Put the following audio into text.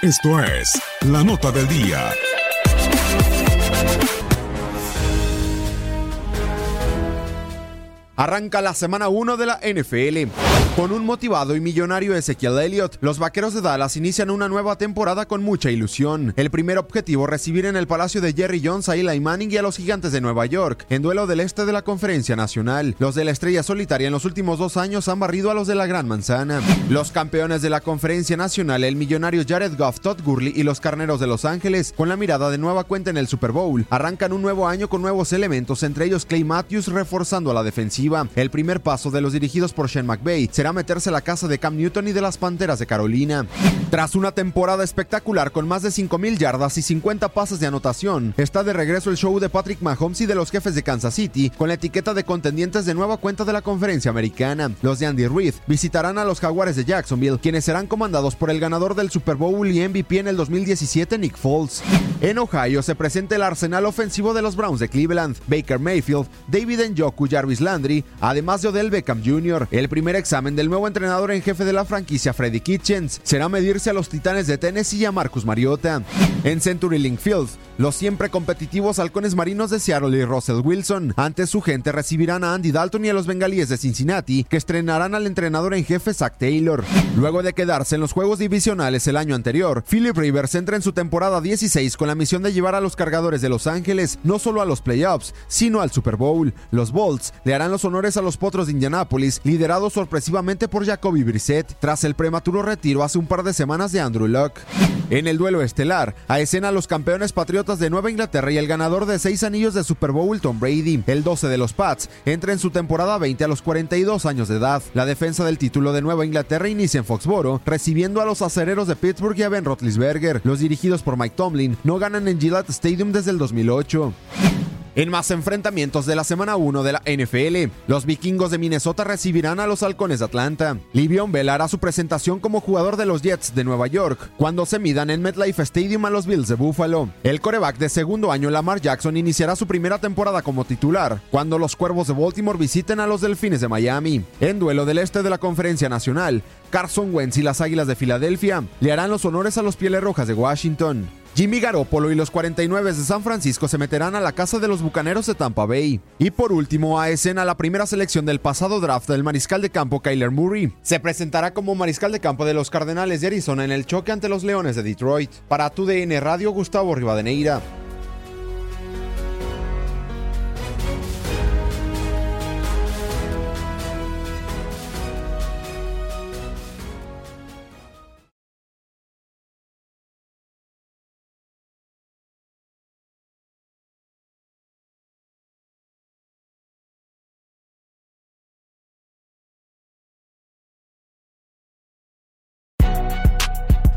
Esto es la nota del día. Arranca la semana 1 de la NFL. Con un motivado y millonario Ezequiel Elliott, los vaqueros de Dallas inician una nueva temporada con mucha ilusión. El primer objetivo, recibir en el palacio de Jerry Jones a Eli Manning y a los gigantes de Nueva York, en duelo del este de la conferencia nacional. Los de la estrella solitaria en los últimos dos años han barrido a los de la Gran Manzana. Los campeones de la conferencia nacional, el millonario Jared Goff, Todd Gurley y los carneros de Los Ángeles, con la mirada de nueva cuenta en el Super Bowl, arrancan un nuevo año con nuevos elementos, entre ellos Clay Matthews reforzando a la defensiva. El primer paso de los dirigidos por Shane McVay meterse a la casa de Cam Newton y de las Panteras de Carolina. Tras una temporada espectacular con más de 5.000 yardas y 50 pases de anotación, está de regreso el show de Patrick Mahomes y de los jefes de Kansas City con la etiqueta de contendientes de nueva cuenta de la conferencia americana. Los de Andy Reid visitarán a los Jaguares de Jacksonville, quienes serán comandados por el ganador del Super Bowl y MVP en el 2017, Nick Foles. En Ohio se presenta el arsenal ofensivo de los Browns de Cleveland, Baker Mayfield, David Njoku, Jarvis Landry, además de Odell Beckham Jr. El primer examen del nuevo entrenador en jefe de la franquicia, Freddy Kitchens, será medirse a los Titanes de Tennessee y a Marcus Mariota. En Century Link Field, los siempre competitivos halcones marinos de Seattle y Russell Wilson, ante su gente, recibirán a Andy Dalton y a los bengalíes de Cincinnati, que estrenarán al entrenador en jefe Zach Taylor. Luego de quedarse en los juegos divisionales el año anterior, Philip Rivers entra en su temporada 16 con la misión de llevar a los cargadores de Los Ángeles no solo a los playoffs, sino al Super Bowl. Los Bolts le harán los honores a los potros de Indianápolis, liderados sorpresivamente por Jacoby Brissett, tras el prematuro retiro hace un par de semanas de Andrew Luck. En el duelo estelar, a escena los campeones patriotas de Nueva Inglaterra y el ganador de seis anillos de Super Bowl, Tom Brady. El 12 de los Pats entra en su temporada 20 a los 42 años de edad. La defensa del título de Nueva Inglaterra inicia en Foxboro, recibiendo a los acereros de Pittsburgh y a Ben Roethlisberger. Los dirigidos por Mike Tomlin no ganan en Gillette Stadium desde el 2008. En más enfrentamientos de la semana 1 de la NFL, los vikingos de Minnesota recibirán a los halcones de Atlanta. Livion Bell hará su presentación como jugador de los Jets de Nueva York cuando se midan en MetLife Stadium a los Bills de Buffalo. El coreback de segundo año Lamar Jackson iniciará su primera temporada como titular cuando los Cuervos de Baltimore visiten a los Delfines de Miami. En duelo del este de la Conferencia Nacional, Carson Wentz y las Águilas de Filadelfia le harán los honores a los Pieles Rojas de Washington. Jimmy Garoppolo y los 49 de San Francisco se meterán a la casa de los Bucaneros de Tampa Bay. Y por último, a escena la primera selección del pasado draft del mariscal de campo Kyler Murray. Se presentará como mariscal de campo de los Cardenales de Arizona en el choque ante los Leones de Detroit. Para tu DN Radio, Gustavo Rivadeneira.